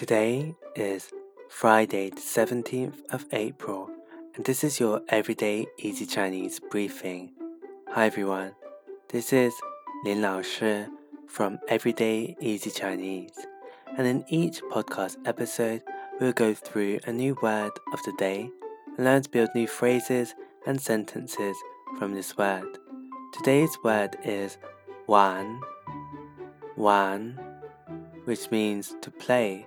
Today is Friday, the 17th of April, and this is your Everyday Easy Chinese briefing. Hi everyone, this is Lin Lao Shi from Everyday Easy Chinese, and in each podcast episode, we'll go through a new word of the day and learn to build new phrases and sentences from this word. Today's word is wan, wan, which means to play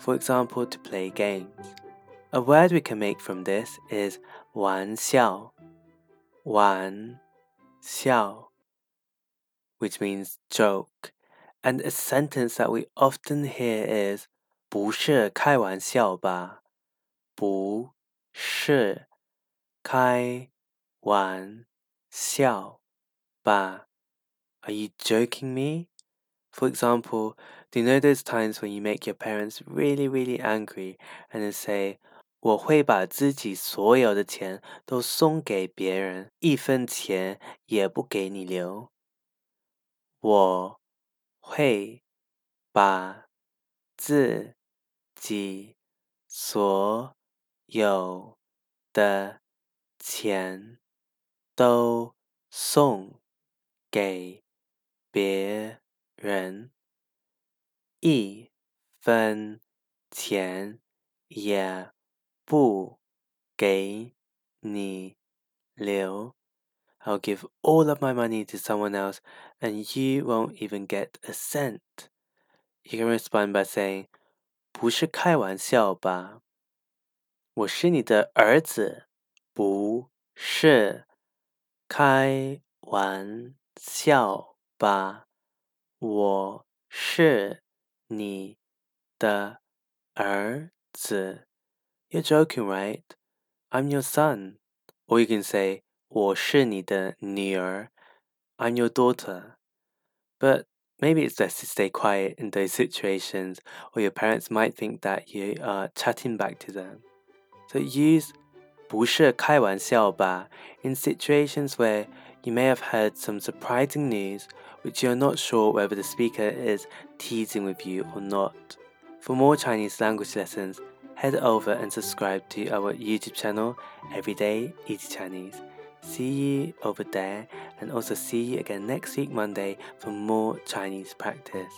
for example, to play games. A word we can make from this is 玩笑,玩笑, which means joke. And a sentence that we often hear is 不是开玩笑吧?不是开玩笑吧? Are you joking me? For example, do you know those times when you make your parents really, really angry and say, 我会把自己所有的钱都送给别人，一分钱也不给你留。我会把自己所有的钱都送给别人。一分钱也不给你留。I'll give all of my money to someone else and you won't even get a cent. You can respond by saying, 不是开玩笑吧？我是你的儿子，不是开玩笑吧？我是你的儿子。You're joking, right? I'm your son. Or you can say 我是你的女儿 I'm your daughter. But maybe it's best to stay quiet in those situations, or your parents might think that you are chatting back to them. So use 不是开玩笑吧 in situations where you may have heard some surprising news which you're not sure whether the speaker is teasing with you or not. For more Chinese language lessons, head over and subscribe to our YouTube channel, Everyday Easy Chinese. See you over there and also see you again next week Monday for more Chinese practice.